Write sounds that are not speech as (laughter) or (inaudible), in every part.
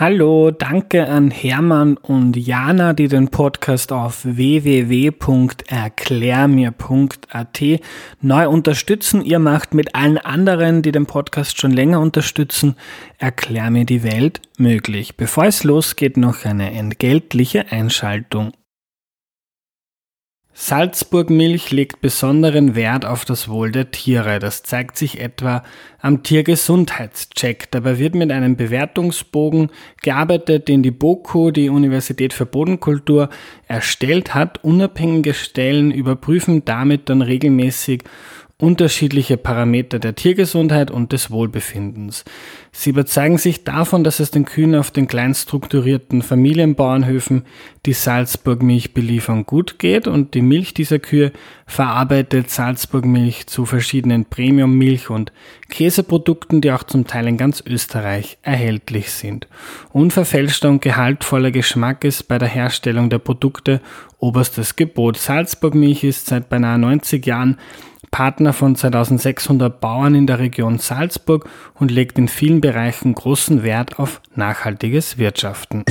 Hallo, danke an Hermann und Jana, die den Podcast auf www.erklärmir.at neu unterstützen. Ihr macht mit allen anderen, die den Podcast schon länger unterstützen, Erklär mir die Welt möglich. Bevor es losgeht, noch eine entgeltliche Einschaltung. Salzburg Milch legt besonderen Wert auf das Wohl der Tiere. Das zeigt sich etwa am Tiergesundheitscheck. Dabei wird mit einem Bewertungsbogen gearbeitet, den die BOKU, die Universität für Bodenkultur, erstellt hat. Unabhängige Stellen überprüfen damit dann regelmäßig, unterschiedliche Parameter der Tiergesundheit und des Wohlbefindens. Sie überzeugen sich davon, dass es den Kühen auf den kleinstrukturierten Familienbauernhöfen, die Salzburg Milch beliefern, gut geht und die Milch dieser Kühe verarbeitet Salzburg Milch zu verschiedenen Premium-Milch- und Käseprodukten, die auch zum Teil in ganz Österreich erhältlich sind. Unverfälschter und gehaltvoller Geschmack ist bei der Herstellung der Produkte oberstes Gebot. Salzburg Milch ist seit beinahe 90 Jahren Partner von 2600 Bauern in der Region Salzburg und legt in vielen Bereichen großen Wert auf nachhaltiges Wirtschaften.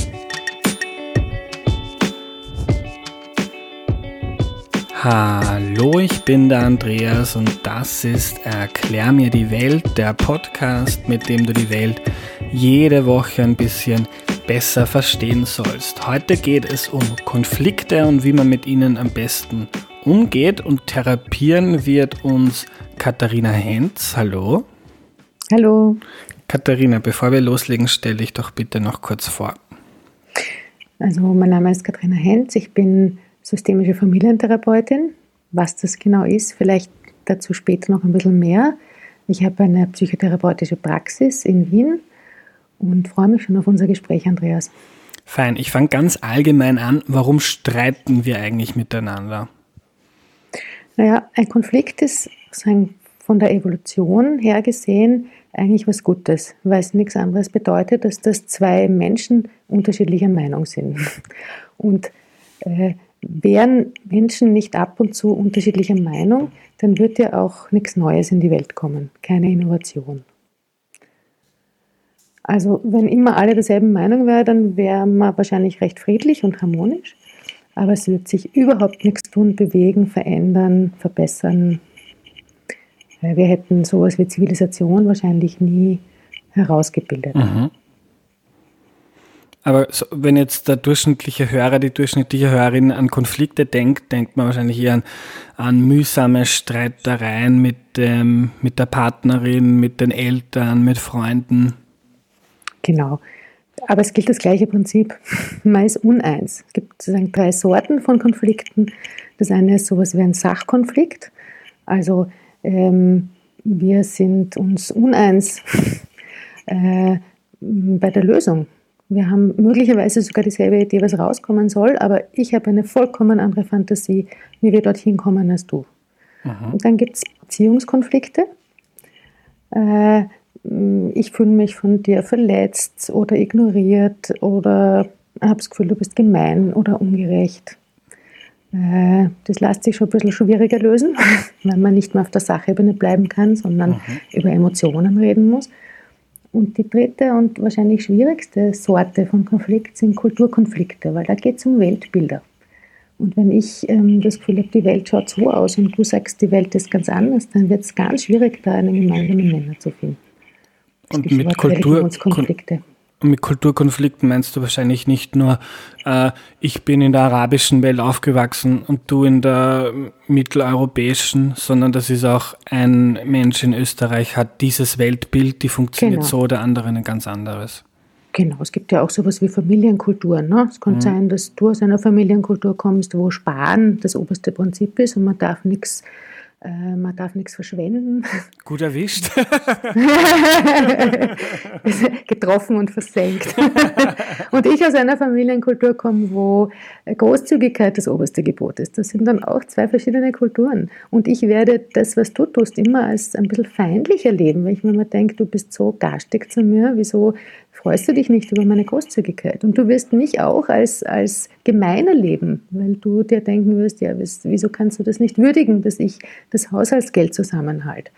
Hallo, ich bin der Andreas und das ist Erklär mir die Welt, der Podcast, mit dem du die Welt jede Woche ein bisschen besser verstehen sollst. Heute geht es um Konflikte und wie man mit ihnen am besten umgeht und therapieren wird uns Katharina Henz. Hallo. Hallo. Katharina, bevor wir loslegen, stell dich doch bitte noch kurz vor. Also mein Name ist Katharina Henz, ich bin systemische Familientherapeutin. Was das genau ist, vielleicht dazu später noch ein bisschen mehr. Ich habe eine psychotherapeutische Praxis in Wien und freue mich schon auf unser Gespräch, Andreas. Fein, ich fange ganz allgemein an. Warum streiten wir eigentlich miteinander? Naja, ein Konflikt ist von der Evolution her gesehen eigentlich was Gutes, weil es nichts anderes bedeutet, dass das zwei Menschen unterschiedlicher Meinung sind. (laughs) Und äh, wären Menschen nicht ab und zu unterschiedlicher Meinung, dann wird ja auch nichts Neues in die Welt kommen, keine Innovation. Also wenn immer alle derselben Meinung wären, dann wäre man wahrscheinlich recht friedlich und harmonisch aber es wird sich überhaupt nichts tun, bewegen, verändern, verbessern. Wir hätten sowas wie Zivilisation wahrscheinlich nie herausgebildet. Mhm. Aber so, wenn jetzt der durchschnittliche Hörer, die durchschnittliche Hörerin an Konflikte denkt, denkt man wahrscheinlich eher an, an mühsame Streitereien mit, dem, mit der Partnerin, mit den Eltern, mit Freunden. Genau. Aber es gilt das gleiche Prinzip. (laughs) Man ist uneins. Es gibt sozusagen drei Sorten von Konflikten. Das eine ist sowas wie ein Sachkonflikt. Also ähm, wir sind uns uneins (laughs) äh, bei der Lösung. Wir haben möglicherweise sogar dieselbe Idee, was rauskommen soll, aber ich habe eine vollkommen andere Fantasie, wie wir dorthin kommen als du. Aha. Und dann gibt es Beziehungskonflikte. Äh, ich fühle mich von dir verletzt oder ignoriert oder habe das Gefühl, du bist gemein oder ungerecht. Äh, das lässt sich schon ein bisschen schwieriger lösen, (laughs) weil man nicht mehr auf der Sachebene bleiben kann, sondern mhm. über Emotionen reden muss. Und die dritte und wahrscheinlich schwierigste Sorte von Konflikt sind Kulturkonflikte, weil da geht es um Weltbilder. Und wenn ich ähm, das Gefühl habe, die Welt schaut so aus und du sagst, die Welt ist ganz anders, dann wird es ganz schwierig, da einen gemeinsamen Nenner zu finden. Und mit, Kultur, mit Kulturkonflikten meinst du wahrscheinlich nicht nur, äh, ich bin in der arabischen Welt aufgewachsen und du in der mitteleuropäischen, sondern das ist auch ein Mensch in Österreich hat dieses Weltbild, die funktioniert genau. so, der andere ein ganz anderes. Genau, es gibt ja auch sowas wie Familienkulturen. Ne? Es kann mhm. sein, dass du aus einer Familienkultur kommst, wo Sparen das oberste Prinzip ist und man darf nichts äh, man darf nichts verschwenden. (laughs) Gut erwischt. (laughs) Getroffen und versenkt. (laughs) und ich aus einer Familienkultur komme, wo Großzügigkeit das oberste Gebot ist. Das sind dann auch zwei verschiedene Kulturen. Und ich werde das, was du tust, immer als ein bisschen feindlich erleben, weil ich mir immer denke, du bist so garstig zu mir, wieso freust du dich nicht über meine Großzügigkeit. Und du wirst mich auch als, als gemeiner leben, weil du dir denken wirst, ja, wieso kannst du das nicht würdigen, dass ich das Haushaltsgeld zusammenhalte.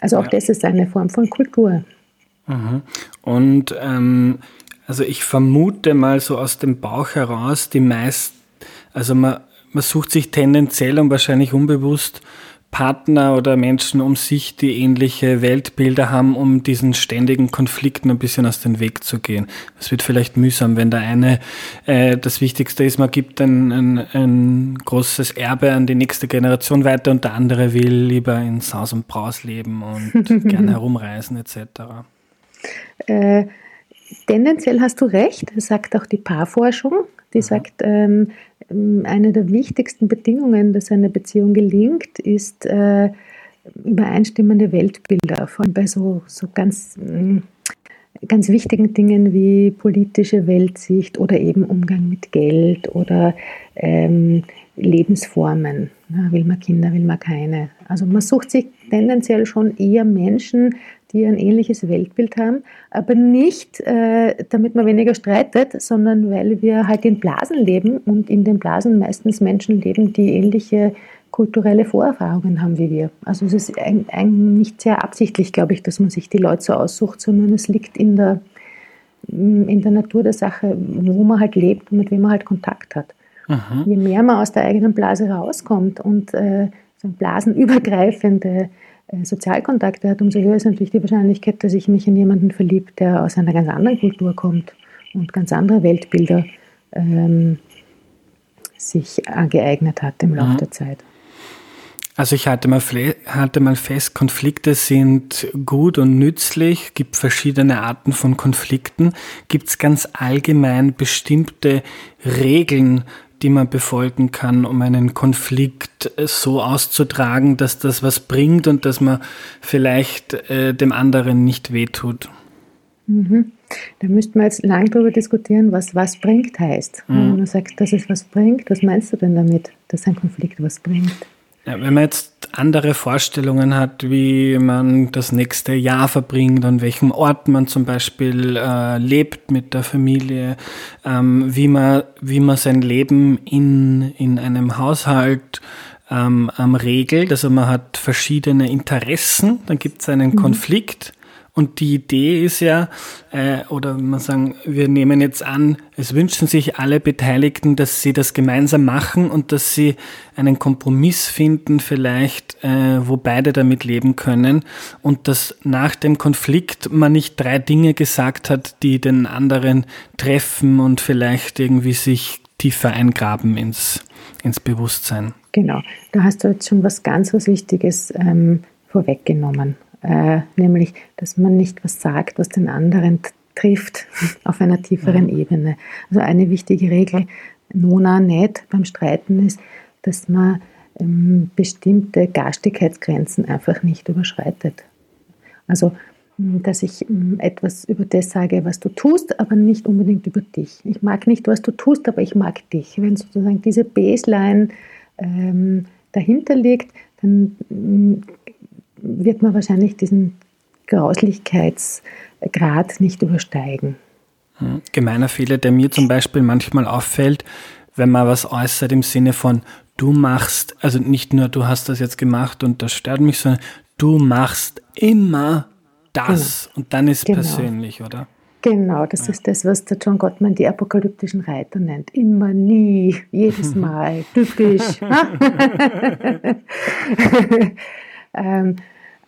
Also auch ja. das ist eine Form von Kultur. Mhm. Und ähm, Also ich vermute mal so aus dem Bauch heraus, die meisten, also man, man sucht sich tendenziell und wahrscheinlich unbewusst Partner oder Menschen um sich, die ähnliche Weltbilder haben, um diesen ständigen Konflikten ein bisschen aus dem Weg zu gehen. Es wird vielleicht mühsam, wenn der eine, äh, das Wichtigste ist, man gibt ein, ein, ein großes Erbe an die nächste Generation weiter und der andere will lieber in Saus und Braus leben und (laughs) gerne herumreisen etc. Äh, tendenziell hast du recht, sagt auch die Paarforschung. Die mhm. sagt, ähm, eine der wichtigsten Bedingungen, dass eine Beziehung gelingt, ist äh, übereinstimmende Weltbilder, vor allem bei so, so ganz, mm, ganz wichtigen Dingen wie politische Weltsicht oder eben Umgang mit Geld oder ähm, Lebensformen. Will man Kinder, will man keine. Also man sucht sich tendenziell schon eher Menschen, die ein ähnliches Weltbild haben, aber nicht, äh, damit man weniger streitet, sondern weil wir halt in Blasen leben und in den Blasen meistens Menschen leben, die ähnliche kulturelle Vorerfahrungen haben wie wir. Also es ist ein nicht sehr absichtlich, glaube ich, dass man sich die Leute so aussucht, sondern es liegt in der, in der Natur der Sache, wo man halt lebt und mit wem man halt Kontakt hat. Aha. Je mehr man aus der eigenen Blase rauskommt und äh, so blasenübergreifende äh, Sozialkontakte hat, umso höher ist natürlich die Wahrscheinlichkeit, dass ich mich in jemanden verliebt, der aus einer ganz anderen Kultur kommt und ganz andere Weltbilder ähm, sich angeeignet hat im Laufe mhm. der Zeit. Also ich hatte mal, hatte mal fest, Konflikte sind gut und nützlich, gibt verschiedene Arten von Konflikten. Gibt es ganz allgemein bestimmte Regeln, die man befolgen kann, um einen Konflikt äh, so auszutragen, dass das was bringt und dass man vielleicht äh, dem anderen nicht wehtut. Mhm. Da müsste man jetzt lang darüber diskutieren, was was bringt heißt. Mhm. Wenn man sagt, dass es was bringt, was meinst du denn damit, dass ein Konflikt was bringt? Ja, wenn man jetzt andere Vorstellungen hat, wie man das nächste Jahr verbringt, an welchem Ort man zum Beispiel äh, lebt mit der Familie, ähm, wie, man, wie man sein Leben in, in einem Haushalt ähm, regelt. Also man hat verschiedene Interessen, dann gibt es einen mhm. Konflikt und die Idee ist ja, äh, oder man sagen, wir nehmen jetzt an, es wünschen sich alle Beteiligten, dass sie das gemeinsam machen und dass sie einen Kompromiss finden, vielleicht, äh, wo beide damit leben können. Und dass nach dem Konflikt man nicht drei Dinge gesagt hat, die den anderen treffen und vielleicht irgendwie sich tiefer eingraben ins, ins Bewusstsein. Genau, da hast du jetzt schon was ganz was Wichtiges ähm, vorweggenommen äh, nämlich, dass man nicht was sagt, was den anderen trifft (laughs) auf einer tieferen mhm. Ebene. Also eine wichtige Regel, nona nicht beim Streiten ist, dass man ähm, bestimmte Garstigkeitsgrenzen einfach nicht überschreitet. Also, dass ich etwas über das sage, was du tust, aber nicht unbedingt über dich. Ich mag nicht, was du tust, aber ich mag dich. Wenn sozusagen diese Baseline ähm, dahinter liegt, dann wird man wahrscheinlich diesen Grauslichkeitsgrad nicht übersteigen. Hm. Gemeiner Fehler, der mir zum Beispiel manchmal auffällt, wenn man was äußert im Sinne von du machst, also nicht nur du hast das jetzt gemacht und das stört mich, sondern du machst immer das genau. und dann ist genau. persönlich, oder? Genau, das ja. ist das, was der John Gottman die apokalyptischen Reiter nennt. Immer, nie, jedes (laughs) Mal, typisch. (laughs) Ähm,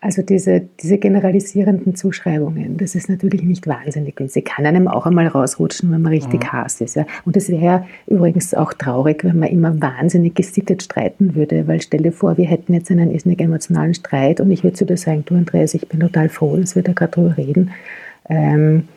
also diese, diese generalisierenden Zuschreibungen, das ist natürlich nicht wahnsinnig günstig. Kann einem auch einmal rausrutschen, wenn man richtig mhm. Hass ist. Ja. Und es wäre ja übrigens auch traurig, wenn man immer wahnsinnig gesittet streiten würde, weil stell dir vor, wir hätten jetzt einen irrsinnig emotionalen Streit und ich würde zu dir sagen, du Andreas, ich bin total froh, dass wir da gerade drüber reden, ähm,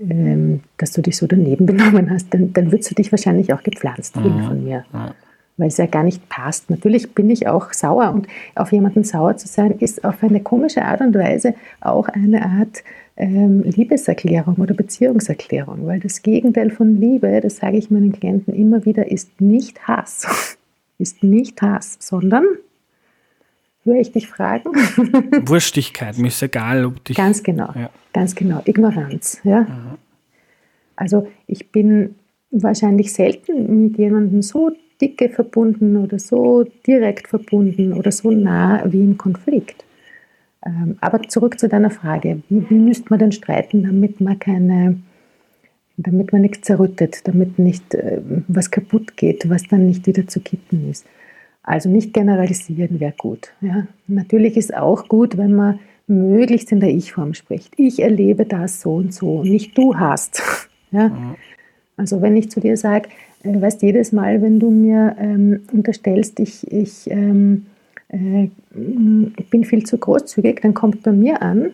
ähm, dass du dich so daneben (laughs) benommen hast, dann, dann würdest du dich wahrscheinlich auch gepflanzt fühlen mhm. von mir. Mhm weil es ja gar nicht passt. Natürlich bin ich auch sauer und auf jemanden sauer zu sein, ist auf eine komische Art und Weise auch eine Art ähm, Liebeserklärung oder Beziehungserklärung, weil das Gegenteil von Liebe, das sage ich meinen Klienten immer wieder, ist nicht Hass. (laughs) ist nicht Hass, sondern höre ich dich fragen? (laughs) Wurstigkeit, mir ist egal, ob dich. Ganz genau, ja. ganz genau. Ignoranz. Ja? Mhm. Also ich bin wahrscheinlich selten mit jemandem so dicke verbunden oder so direkt verbunden oder so nah wie im Konflikt. Ähm, aber zurück zu deiner Frage, wie, wie müsste man denn streiten, damit man keine, damit man nichts zerrüttet, damit nicht äh, was kaputt geht, was dann nicht wieder zu kitten ist. Also nicht generalisieren wäre gut. Ja. Natürlich ist auch gut, wenn man möglichst in der Ich-Form spricht. Ich erlebe das so und so, nicht du hast. (laughs) Ja. Mhm. Also wenn ich zu dir sage, äh, weißt jedes Mal, wenn du mir ähm, unterstellst, ich, ich ähm, äh, bin viel zu großzügig, dann kommt bei mir an,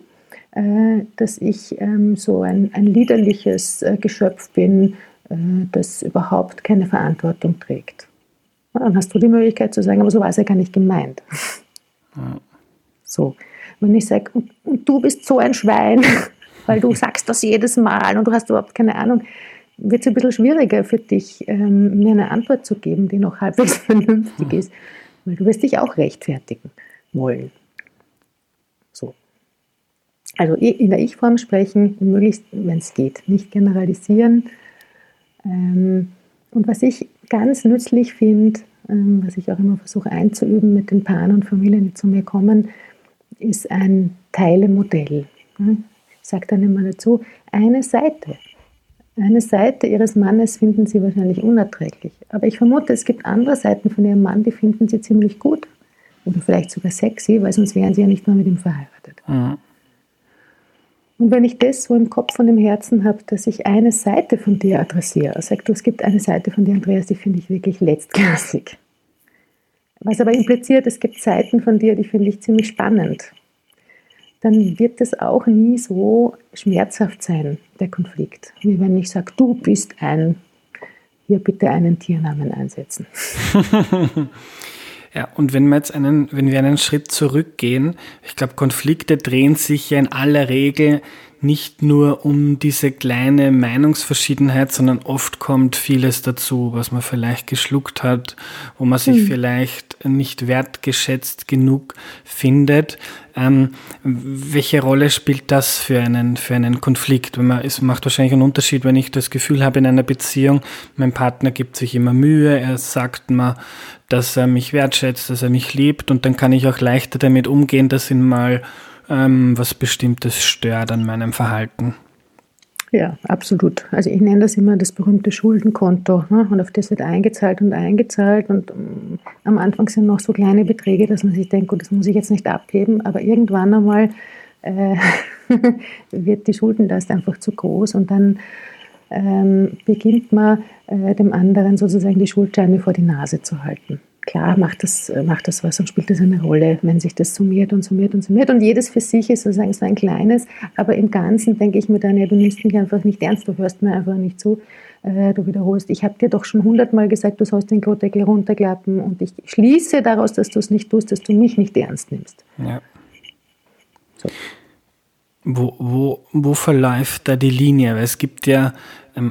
äh, dass ich ähm, so ein, ein liederliches äh, Geschöpf bin, äh, das überhaupt keine Verantwortung trägt. Dann hast du die Möglichkeit zu sagen, aber so war es ja gar nicht gemeint. Ja. So. Wenn ich sage, und, und, du bist so ein Schwein, (laughs) weil du sagst das jedes Mal und du hast überhaupt keine Ahnung, wird es ein bisschen schwieriger für dich, ähm, mir eine Antwort zu geben, die noch halbwegs (laughs) vernünftig ist, weil du wirst dich auch rechtfertigen wollen. So. Also in der Ich-Form sprechen, möglichst, wenn es geht, nicht generalisieren. Ähm, und was ich ganz nützlich finde, ähm, was ich auch immer versuche einzuüben mit den Paaren und Familien, die zu mir kommen, ist ein Teilemodell. Ich sage dann immer dazu, eine Seite. Eine Seite ihres Mannes finden sie wahrscheinlich unerträglich. Aber ich vermute, es gibt andere Seiten von ihrem Mann, die finden sie ziemlich gut. Oder vielleicht sogar sexy, weil sonst wären sie ja nicht mehr mit ihm verheiratet. Mhm. Und wenn ich das so im Kopf und im Herzen habe, dass ich eine Seite von dir adressiere, sag du, es gibt eine Seite von dir, Andreas, die finde ich wirklich letztklassig. Was aber impliziert, es gibt Seiten von dir, die finde ich ziemlich spannend. Dann wird das auch nie so schmerzhaft sein, der Konflikt. Wie wenn ich sage, du bist ein, hier bitte einen Tiernamen einsetzen. (laughs) Ja, und wenn wir jetzt einen, wenn wir einen Schritt zurückgehen, ich glaube, Konflikte drehen sich ja in aller Regel nicht nur um diese kleine Meinungsverschiedenheit, sondern oft kommt vieles dazu, was man vielleicht geschluckt hat, wo man sich mhm. vielleicht nicht wertgeschätzt genug findet. Ähm, welche Rolle spielt das für einen, für einen Konflikt? Wenn man, es macht wahrscheinlich einen Unterschied, wenn ich das Gefühl habe in einer Beziehung, mein Partner gibt sich immer Mühe, er sagt mir, dass er mich wertschätzt, dass er mich liebt und dann kann ich auch leichter damit umgehen, dass ihn mal ähm, was Bestimmtes stört an meinem Verhalten. Ja, absolut. Also ich nenne das immer das berühmte Schuldenkonto. Ne? Und auf das wird eingezahlt und eingezahlt. Und um, ähm, am Anfang sind noch so kleine Beträge, dass man sich denkt, gut, das muss ich jetzt nicht abheben. Aber irgendwann einmal äh, (laughs) wird die Schuldenlast einfach zu groß und dann ähm, beginnt man äh, dem anderen sozusagen die Schuldscheine vor die Nase zu halten klar macht das, macht das was und spielt das eine Rolle, wenn sich das summiert und summiert und summiert. Und jedes für sich ist sozusagen so ein kleines, aber im Ganzen denke ich mir dann, ja, du nimmst mich einfach nicht ernst, du hörst mir einfach nicht zu, äh, du wiederholst. Ich habe dir doch schon hundertmal gesagt, du sollst den Klodeckel runterklappen und ich schließe daraus, dass du es nicht tust, dass du mich nicht ernst nimmst. Ja. So. Wo, wo, wo verläuft da die Linie? Weil es gibt ja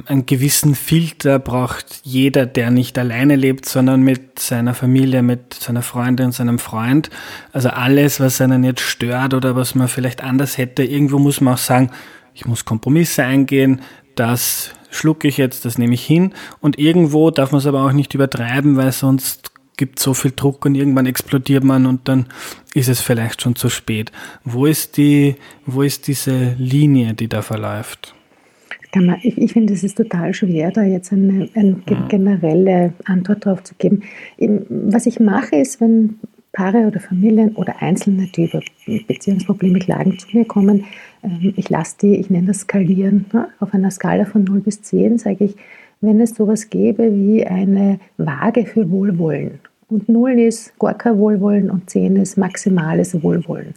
einen gewissen Filter braucht jeder, der nicht alleine lebt, sondern mit seiner Familie, mit seiner Freundin, seinem Freund. Also alles, was einen jetzt stört oder was man vielleicht anders hätte, irgendwo muss man auch sagen, ich muss Kompromisse eingehen, das schlucke ich jetzt, das nehme ich hin. Und irgendwo darf man es aber auch nicht übertreiben, weil sonst gibt so viel Druck und irgendwann explodiert man und dann ist es vielleicht schon zu spät. Wo ist die, wo ist diese Linie, die da verläuft? Man, ich, ich finde, es ist total schwer, da jetzt eine, eine generelle Antwort drauf zu geben. Was ich mache, ist, wenn Paare oder Familien oder Einzelne, die über Beziehungsprobleme klagen, zu mir kommen, ähm, ich lasse die, ich nenne das skalieren, ne? auf einer Skala von 0 bis 10 sage ich, wenn es sowas gäbe wie eine Waage für Wohlwollen und 0 ist gar kein Wohlwollen und 10 ist maximales Wohlwollen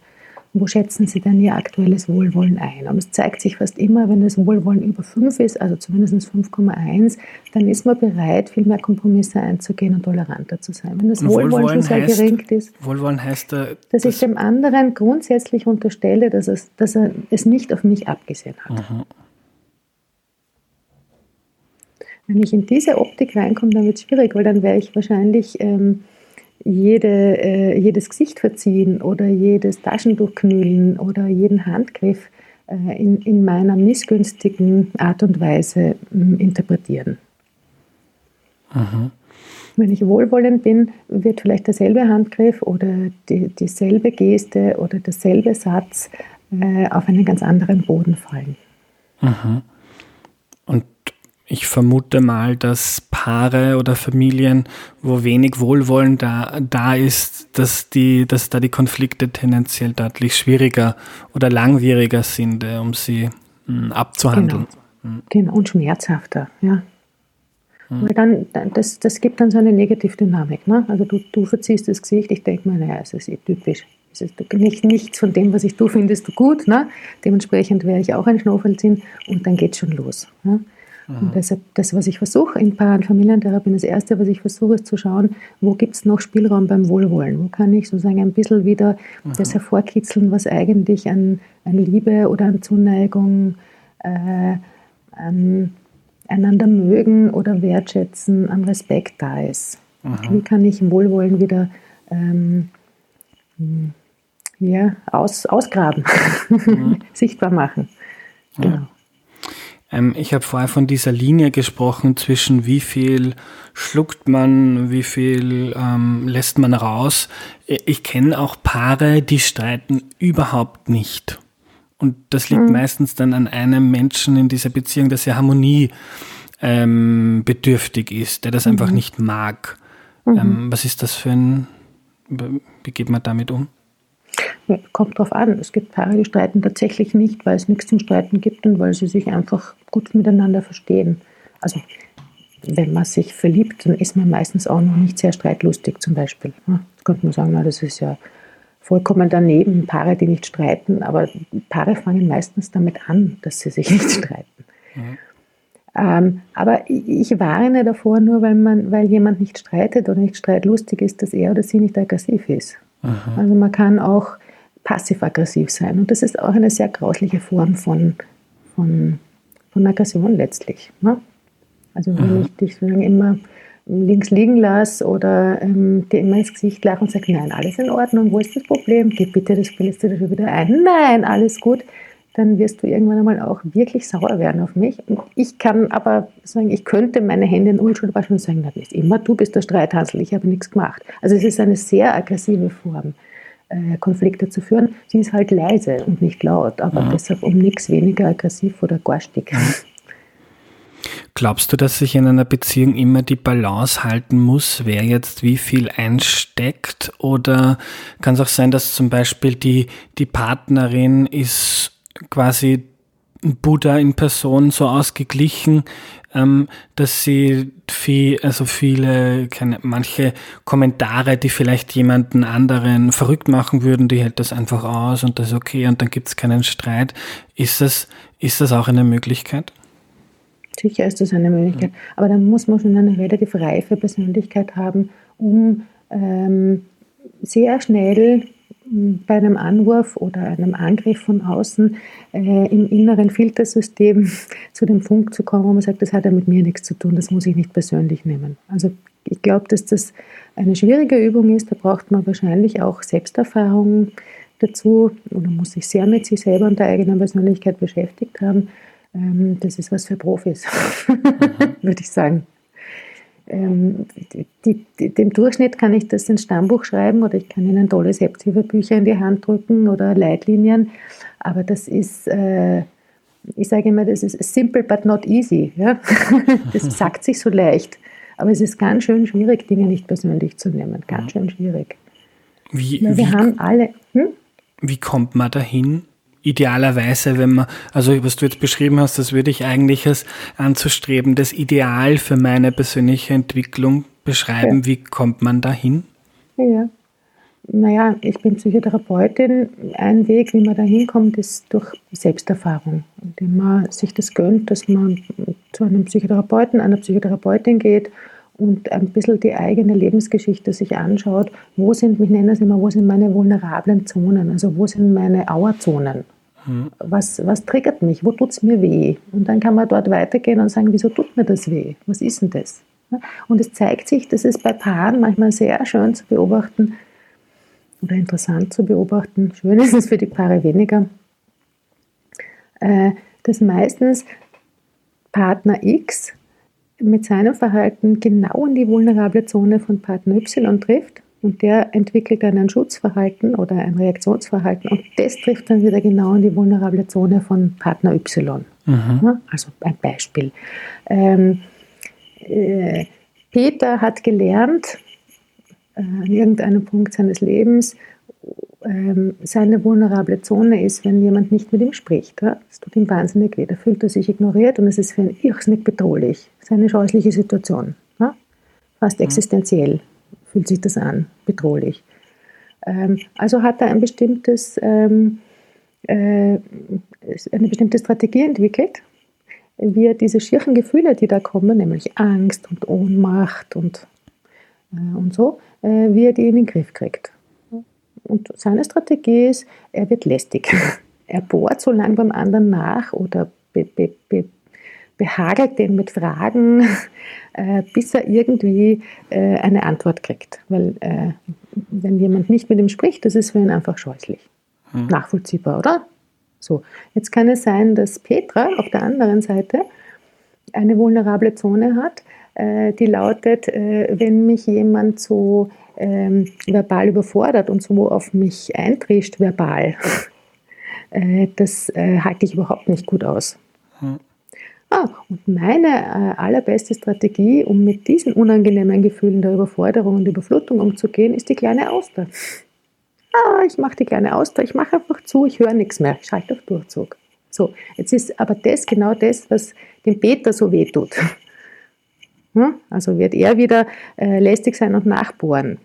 wo schätzen Sie denn Ihr aktuelles Wohlwollen ein? Und es zeigt sich fast immer, wenn das Wohlwollen über 5 ist, also zumindest 5,1, dann ist man bereit, viel mehr Kompromisse einzugehen und toleranter zu sein. Wenn das Wohlwollen, Wohlwollen, schon sehr heißt, gering ist, Wohlwollen heißt, äh, dass ich dem anderen grundsätzlich unterstelle, dass, es, dass er es nicht auf mich abgesehen hat. Mhm. Wenn ich in diese Optik reinkomme, dann wird es schwierig, weil dann wäre ich wahrscheinlich ähm, jede, äh, jedes Gesicht verziehen oder jedes Taschentuch knüllen oder jeden Handgriff äh, in, in meiner missgünstigen Art und Weise äh, interpretieren. Aha. Wenn ich wohlwollend bin, wird vielleicht derselbe Handgriff oder die, dieselbe Geste oder derselbe Satz äh, auf einen ganz anderen Boden fallen. Aha. Und ich vermute mal, dass Paare oder Familien, wo wenig Wohlwollen da, da ist, dass, die, dass da die Konflikte tendenziell deutlich schwieriger oder langwieriger sind, äh, um sie mh, hm, abzuhandeln. Genau. Mhm. genau, und schmerzhafter, ja. Mhm. Weil dann, das, das gibt dann so eine Negativdynamik. Ne? Also du, du verziehst das Gesicht, ich denke mir, naja, es ist eh typisch. Es ist nicht, nichts von dem, was ich tue, findest du gut. Ne? Dementsprechend werde ich auch ein Schnaufelzinn und dann geht es schon los. Ne? Und deshalb, das, was ich versuche in Paar- und Familientherapie, das Erste, was ich versuche, ist zu schauen, wo gibt es noch Spielraum beim Wohlwollen? Wo kann ich sozusagen ein bisschen wieder Aha. das hervorkitzeln, was eigentlich an, an Liebe oder an Zuneigung, äh, an einander mögen oder wertschätzen, an Respekt da ist. Aha. Wie kann ich Wohlwollen wieder ähm, ja, aus, ausgraben, mhm. (laughs) sichtbar machen? Genau. Ja. Ähm, ich habe vorher von dieser Linie gesprochen zwischen wie viel schluckt man, wie viel ähm, lässt man raus. Ich kenne auch Paare, die streiten überhaupt nicht. Und das liegt mhm. meistens dann an einem Menschen in dieser Beziehung, dass er Harmonie ähm, bedürftig ist, der das mhm. einfach nicht mag. Mhm. Ähm, was ist das für ein, wie geht man damit um? Kommt drauf an. Es gibt Paare, die streiten tatsächlich nicht, weil es nichts zum Streiten gibt und weil sie sich einfach gut miteinander verstehen. Also wenn man sich verliebt, dann ist man meistens auch noch nicht sehr streitlustig zum Beispiel. Jetzt könnte man sagen, na, das ist ja vollkommen daneben, Paare, die nicht streiten, aber Paare fangen meistens damit an, dass sie sich (laughs) nicht streiten. Mhm. Ähm, aber ich warne davor, nur weil, man, weil jemand nicht streitet oder nicht streitlustig ist, dass er oder sie nicht aggressiv ist. Aha. Also man kann auch passiv-aggressiv sein. Und das ist auch eine sehr grausliche Form von, von, von Aggression letztlich. Ne? Also wenn Aha. ich dich sozusagen immer links liegen lasse oder ähm, dir immer ins Gesicht lache und sage, nein, alles in Ordnung, wo ist das Problem? Geh bitte, das dir schon wieder ein. Nein, alles gut. Dann wirst du irgendwann einmal auch wirklich sauer werden auf mich. Und ich kann aber sagen, ich könnte meine Hände in Unschuld waschen und sagen, das ist immer du bist der Streithansel, ich habe nichts gemacht. Also es ist eine sehr aggressive Form. Äh, Konflikte zu führen. Sie ist halt leise und nicht laut, aber ja. deshalb um nichts weniger aggressiv oder garstig. Glaubst du, dass sich in einer Beziehung immer die Balance halten muss, wer jetzt wie viel einsteckt? Oder kann es auch sein, dass zum Beispiel die, die Partnerin ist quasi Buddha in Person so ausgeglichen, ähm, dass sie viel, also viele, keine, manche Kommentare, die vielleicht jemanden anderen verrückt machen würden, die hält das einfach aus und das ist okay und dann gibt es keinen Streit. Ist das, ist das auch eine Möglichkeit? Sicher ist das eine Möglichkeit, mhm. aber dann muss man schon eine relativ reife Persönlichkeit haben, um ähm, sehr schnell bei einem Anwurf oder einem Angriff von außen äh, im inneren Filtersystem (laughs) zu dem Punkt zu kommen, wo man sagt, das hat ja mit mir nichts zu tun, das muss ich nicht persönlich nehmen. Also ich glaube, dass das eine schwierige Übung ist, da braucht man wahrscheinlich auch Selbsterfahrung dazu oder muss sich sehr mit sich selber und der eigenen Persönlichkeit beschäftigt haben. Ähm, das ist was für Profis, (laughs) würde ich sagen ähm, die, die, dem Durchschnitt kann ich das ins Stammbuch schreiben oder ich kann Ihnen tolle Selbsthilfebücher in die Hand drücken oder Leitlinien. Aber das ist, äh, ich sage immer, das ist simple but not easy. Ja? (laughs) Das sagt sich so leicht. Aber es ist ganz schön schwierig, Dinge nicht persönlich zu nehmen. Ganz schön schwierig. Wie, wir wie, haben alle. Hm? Wie kommt man dahin, idealerweise, wenn man, also was du jetzt beschrieben hast, das würde ich eigentlich als anzustreben, das Ideal für meine persönliche Entwicklung beschreiben. Ja. Wie kommt man dahin? Ja. Naja, ich bin Psychotherapeutin. Ein Weg, wie man da hinkommt, ist durch Selbsterfahrung, indem man sich das gönnt, dass man zu einem Psychotherapeuten, einer Psychotherapeutin geht und ein bisschen die eigene Lebensgeschichte sich anschaut, wo sind, ich nenne es immer, wo sind meine vulnerablen Zonen, also wo sind meine Auerzonen. Mhm. Was, was triggert mich? Wo tut es mir weh? Und dann kann man dort weitergehen und sagen, wieso tut mir das weh? Was ist denn das? Und es zeigt sich, das ist bei Paaren manchmal sehr schön zu beobachten oder interessant zu beobachten. Schön ist es für die Paare weniger, äh, dass meistens Partner X mit seinem Verhalten genau in die vulnerable Zone von Partner Y trifft und der entwickelt dann ein Schutzverhalten oder ein Reaktionsverhalten und das trifft dann wieder genau in die vulnerable Zone von Partner Y. Mhm. Also ein Beispiel. Ähm, äh, Peter hat gelernt, äh, an irgendeinem Punkt seines Lebens, ähm, seine vulnerable Zone ist, wenn jemand nicht mit ihm spricht. Ja? Das tut ihm wahnsinnig weh. Da fühlt er sich ignoriert und es ist für ihn irrsinnig bedrohlich. Das ist eine scheußliche Situation. Ja? Fast mhm. existenziell fühlt sich das an, bedrohlich. Ähm, also hat er ein bestimmtes, ähm, äh, eine bestimmte Strategie entwickelt, wie er diese schierchen Gefühle, die da kommen, nämlich Angst und Ohnmacht und, äh, und so, äh, wie er die in den Griff kriegt. Und seine Strategie ist, er wird lästig. (laughs) Er bohrt so lange beim anderen nach oder be, be, be, behagelt den mit Fragen, (laughs) äh, bis er irgendwie äh, eine Antwort kriegt. Weil äh, wenn jemand nicht mit ihm spricht, das ist für ihn einfach scheußlich. Hm. Nachvollziehbar, oder? So, jetzt kann es sein, dass Petra auf der anderen Seite eine vulnerable Zone hat, äh, die lautet, äh, wenn mich jemand so ähm, verbal überfordert und so auf mich eintrischt verbal, (laughs) äh, das äh, halte ich überhaupt nicht gut aus. Hm. Ah, und meine äh, allerbeste Strategie, um mit diesen unangenehmen Gefühlen der Überforderung und Überflutung umzugehen, ist die kleine Auster. Ah, ich mache die kleine Auster, ich mache einfach zu, ich höre nichts mehr, ich schalte auf Durchzug. So, jetzt ist aber das genau das, was dem Peter so weh tut. Hm? Also wird er wieder äh, lästig sein und nachbohren,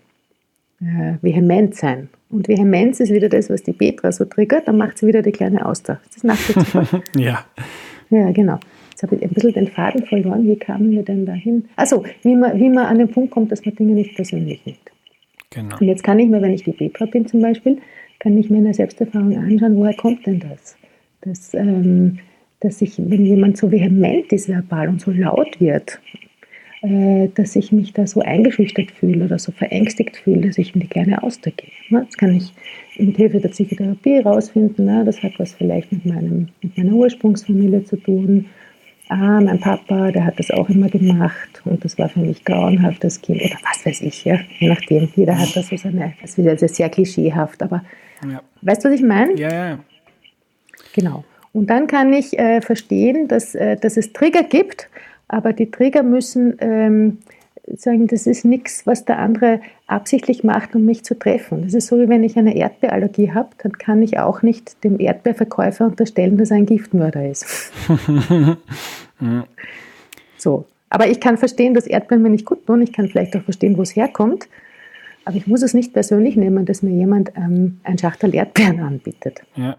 äh, vehement sein. Und Vehemenz ist wieder das, was die Petra so triggert, dann macht sie wieder die kleine Auster. Das ist nachvollziehbar. (laughs) ja. Ja, genau. Jetzt habe ich ein bisschen den Faden verloren. Wie kamen wir denn dahin? Also, wie man, wie man an den Punkt kommt, dass man Dinge nicht persönlich nimmt. Genau. Und jetzt kann ich mir, wenn ich die Petra bin zum Beispiel, kann ich mir in der Selbsterfahrung anschauen, woher kommt denn das? Dass, ähm, dass ich, wenn jemand so vehement ist verbal und so laut wird, dass ich mich da so eingeschüchtert fühle oder so verängstigt fühle, dass ich in die kleine Auster gehe. Ne? Das kann ich mit Hilfe der Psychotherapie herausfinden. Ne? Das hat was vielleicht mit, meinem, mit meiner Ursprungsfamilie zu tun. Ah, mein Papa, der hat das auch immer gemacht und das war für mich grauenhaft als Kind oder was weiß ich, ja, je nachdem. Jeder hat da so seine, das ist wieder sehr klischeehaft, aber ja. weißt du, was ich meine? Ja, ja. Genau. Und dann kann ich äh, verstehen, dass, äh, dass es Trigger gibt, aber die Trigger müssen ähm, sagen, das ist nichts, was der andere absichtlich macht, um mich zu treffen. Das ist so, wie wenn ich eine Erdbeerallergie habe, dann kann ich auch nicht dem Erdbeerverkäufer unterstellen, dass er ein Giftmörder ist. (laughs) so. Aber ich kann verstehen, dass Erdbeeren mir nicht gut tun. Ich kann vielleicht auch verstehen, wo es herkommt. Aber ich muss es nicht persönlich nehmen, dass mir jemand ähm, ein Schachtel Erdbeeren anbietet. Ja.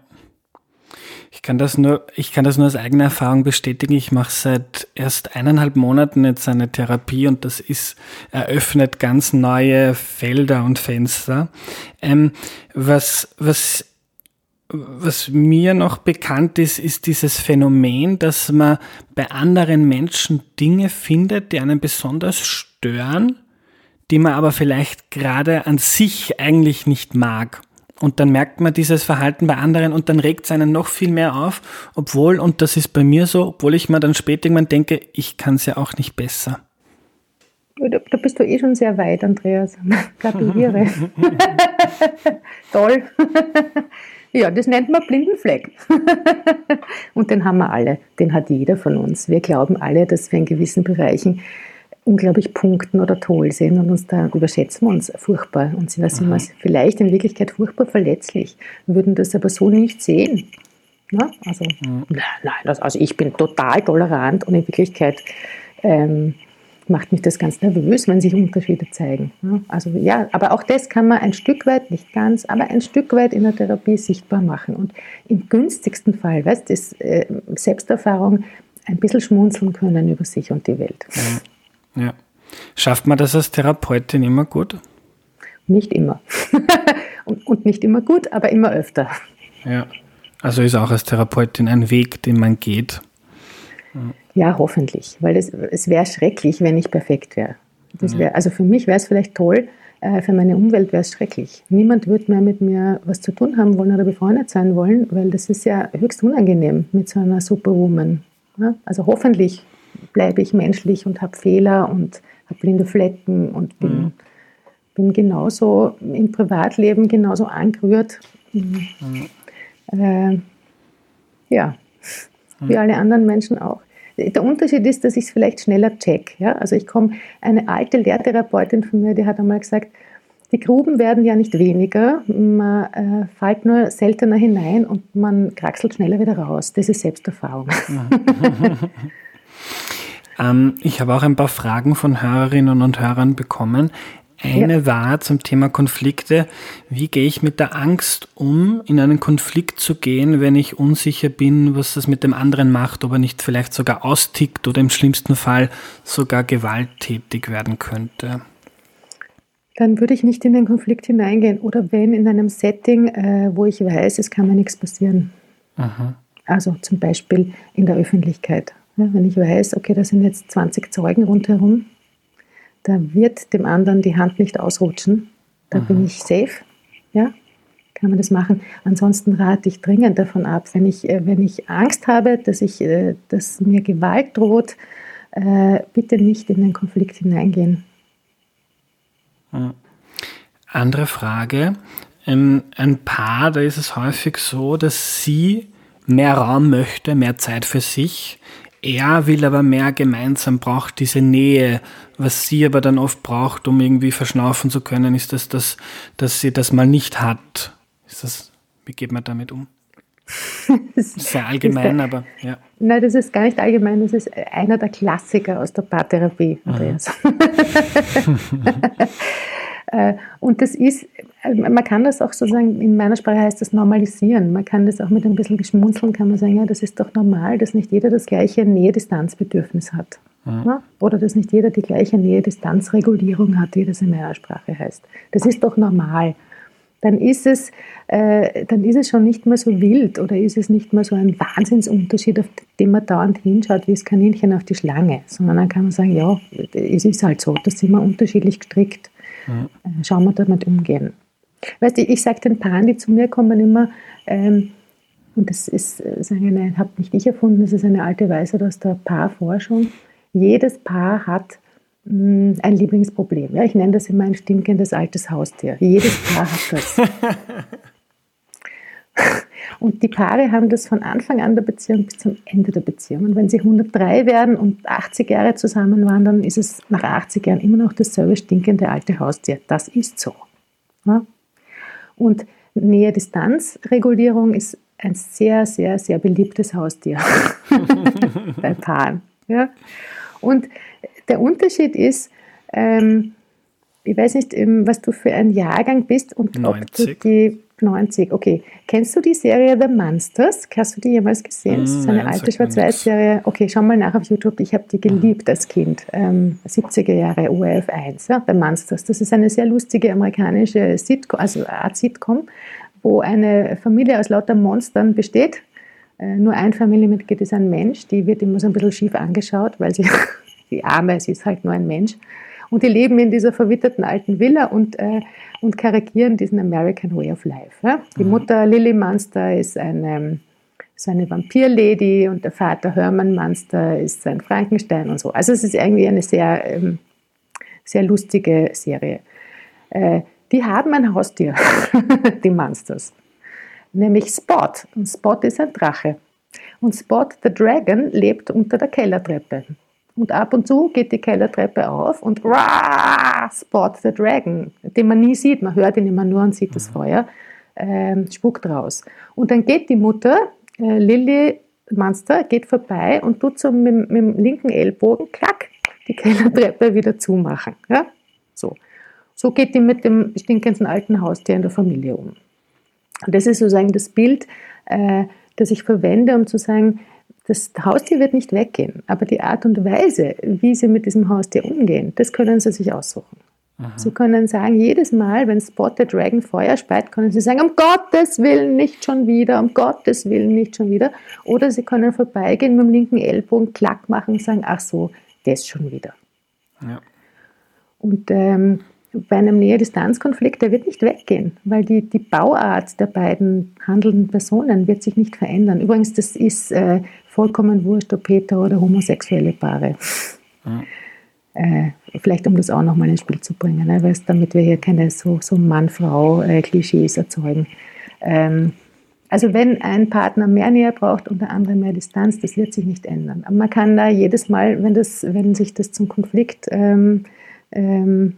Ich kann das nur, ich kann das nur aus eigener Erfahrung bestätigen. Ich mache seit erst eineinhalb Monaten jetzt eine Therapie und das ist, eröffnet ganz neue Felder und Fenster. Ähm, was, was, was mir noch bekannt ist, ist dieses Phänomen, dass man bei anderen Menschen Dinge findet, die einen besonders stören, die man aber vielleicht gerade an sich eigentlich nicht mag. Und dann merkt man dieses Verhalten bei anderen und dann regt es einen noch viel mehr auf, obwohl, und das ist bei mir so, obwohl ich mir dann später irgendwann denke, ich kann es ja auch nicht besser. Da bist du eh schon sehr weit, Andreas. (laughs) Gratuliere. (laughs) Toll. (laughs) ja, das nennt man blinden Fleck. und den haben wir alle. Den hat jeder von uns. Wir glauben alle, dass wir in gewissen Bereichen unglaublich punkten oder toll sind und uns da überschätzen wir uns furchtbar und sind, sind wir vielleicht in Wirklichkeit furchtbar verletzlich, würden das aber so nicht sehen. Na? Also, mhm. nein, also ich bin total tolerant und in Wirklichkeit ähm, macht mich das ganz nervös, wenn sich Unterschiede zeigen. Also ja, aber auch das kann man ein Stück weit, nicht ganz, aber ein Stück weit in der Therapie sichtbar machen. Und im günstigsten Fall, weißt du, äh, Selbsterfahrung, ein bisschen schmunzeln können über sich und die Welt. Ja. Schafft man das als Therapeutin immer gut? Nicht immer. (laughs) und, und nicht immer gut, aber immer öfter. Ja. Also ist auch als Therapeutin ein Weg, den man geht. Ja, hoffentlich, weil es, es wäre schrecklich, wenn ich perfekt wäre. Wär, also für mich wäre es vielleicht toll, äh, für meine Umwelt wäre es schrecklich. Niemand würde mehr mit mir was zu tun haben wollen oder befreundet sein wollen, weil das ist ja höchst unangenehm mit so einer Superwoman. Also hoffentlich bleibe ich menschlich und habe Fehler und habe blinde Flecken und bin, mhm. bin genauso im Privatleben genauso angerührt. Mhm. Äh, ja. wie alle anderen Menschen auch. Der Unterschied ist, dass ich es vielleicht schneller check. Ja? Also ich komme, eine alte Lehrtherapeutin von mir, die hat einmal gesagt, die Gruben werden ja nicht weniger, man äh, fällt nur seltener hinein und man kraxelt schneller wieder raus. Das ist Selbsterfahrung. (laughs) ähm, ich habe auch ein paar Fragen von Hörerinnen und Hörern bekommen. Eine ja. war zum Thema Konflikte. Wie gehe ich mit der Angst um, in einen Konflikt zu gehen, wenn ich unsicher bin, was das mit dem anderen macht, ob er nicht vielleicht sogar austickt oder im schlimmsten Fall sogar gewalttätig werden könnte? dann würde ich nicht in den Konflikt hineingehen. Oder wenn in einem Setting, äh, wo ich weiß, es kann mir nichts passieren. Aha. Also zum Beispiel in der Öffentlichkeit. Ja, wenn ich weiß, okay, da sind jetzt 20 Zeugen rundherum, da wird dem anderen die Hand nicht ausrutschen. Da Aha. bin ich safe. Ja, kann man das machen. Ansonsten rate ich dringend davon ab, wenn ich, äh, wenn ich Angst habe, dass, ich, äh, dass mir Gewalt droht, äh, bitte nicht in den Konflikt hineingehen. Andere Frage. Ähm, ein Paar, da ist es häufig so, dass sie mehr Raum möchte, mehr Zeit für sich. Er will aber mehr gemeinsam, braucht diese Nähe. Was sie aber dann oft braucht, um irgendwie verschnaufen zu können, ist das, dass, dass sie das mal nicht hat. Ist das, wie geht man damit um? (laughs) Sehr allgemein, der, aber ja. Nein, das ist gar nicht allgemein, das ist einer der Klassiker aus der Paartherapie, Andreas. (laughs) Äh, und das ist, man kann das auch sozusagen, in meiner Sprache heißt das normalisieren. Man kann das auch mit ein bisschen Geschmunzeln, kann man sagen, ja, das ist doch normal, dass nicht jeder das gleiche Nähe-Distanz-Bedürfnis hat. Mhm. Oder dass nicht jeder die gleiche Nähe-Distanz-Regulierung hat, wie das in meiner Sprache heißt. Das ist doch normal dann ist es, äh, dann ist es schon nicht mehr so wild oder ist es nicht mehr so ein Wahnsinnsunterschied, auf den man dauernd hinschaut, wie das Kaninchen auf die Schlange, sondern dann kann man sagen, ja, es ist halt so, da sind wir unterschiedlich gestrickt. Mhm. Schauen wir damit umgehen. Weißt du, ich sage den Paaren, die zu mir kommen, immer, ähm, und das ist, ist eine, habe nicht ich erfunden, das ist eine alte Weisheit aus der Paarforschung. Jedes Paar hat hm, ein Lieblingsproblem. Ja, ich nenne das immer ein stinkendes altes Haustier. Jedes Paar hat das. (laughs) Und die Paare haben das von Anfang an der Beziehung bis zum Ende der Beziehung. Und wenn sie 103 werden und 80 Jahre zusammen waren, dann ist es nach 80 Jahren immer noch dasselbe stinkende alte Haustier. Das ist so. Ja? Und Nähe-Distanz-Regulierung ist ein sehr, sehr, sehr beliebtes Haustier (laughs) bei Paaren. Ja? Und der Unterschied ist, ähm, ich weiß nicht, ähm, was du für ein Jahrgang bist und 90. ob du die 90, okay. Kennst du die Serie The Monsters? Hast du die jemals gesehen? Das ist eine Nein, alte Schwarz-Weiß-Serie. Okay, schau mal nach auf YouTube. Ich habe die geliebt als Kind. Ähm, 70er Jahre, ORF 1, ja, The Monsters. Das ist eine sehr lustige amerikanische Sitcom, also Art Sitcom, wo eine Familie aus lauter Monstern besteht. Äh, nur ein Familienmitglied ist ein Mensch. Die wird immer so ein bisschen schief angeschaut, weil sie (laughs) die Arme, sie ist halt nur ein Mensch. Und die leben in dieser verwitterten alten Villa und, äh, und karikieren diesen American Way of Life. Ja? Die mhm. Mutter Lily Munster ist eine, ist eine Vampirlady und der Vater Herman Munster ist ein Frankenstein und so. Also es ist irgendwie eine sehr, ähm, sehr lustige Serie. Äh, die haben ein Haustier, (laughs) die Munsters, nämlich Spot. Und Spot ist ein Drache. Und Spot the Dragon lebt unter der Kellertreppe. Und ab und zu geht die Kellertreppe auf und rah, Spot the Dragon, den man nie sieht, man hört ihn immer nur und sieht das mhm. Feuer, äh, spuckt raus. Und dann geht die Mutter, äh, Lilly Monster, geht vorbei und tut so mit, mit dem linken Ellbogen, klack, die Kellertreppe wieder zumachen. Ja? So. so geht die mit dem stinkenden alten Haustier in der Familie um. Und das ist sozusagen das Bild, äh, das ich verwende, um zu sagen, das Haustier wird nicht weggehen, aber die Art und Weise, wie Sie mit diesem Haustier umgehen, das können Sie sich aussuchen. Aha. Sie können sagen, jedes Mal, wenn Spot the Dragon Feuer speit, können Sie sagen, um Gottes Willen nicht schon wieder, um Gottes Willen nicht schon wieder. Oder Sie können vorbeigehen mit dem linken Ellbogen, klack machen und sagen, ach so, das schon wieder. Ja. Und ähm, bei einem Nähe-Distanz-Konflikt, der wird nicht weggehen, weil die, die Bauart der beiden handelnden Personen wird sich nicht verändern. Übrigens, das ist äh, vollkommen wurscht, ob hetero oder homosexuelle Paare. Ja. Äh, vielleicht um das auch nochmal ins Spiel zu bringen, ne? weil damit wir hier keine so, so Mann-Frau-Klischees erzeugen. Ähm, Also wenn ein Partner mehr Nähe braucht und der andere mehr Distanz, das wird sich nicht ändern. Aber man kann da jedes Mal, wenn, das, wenn sich das zum Konflikt ähm, ähm,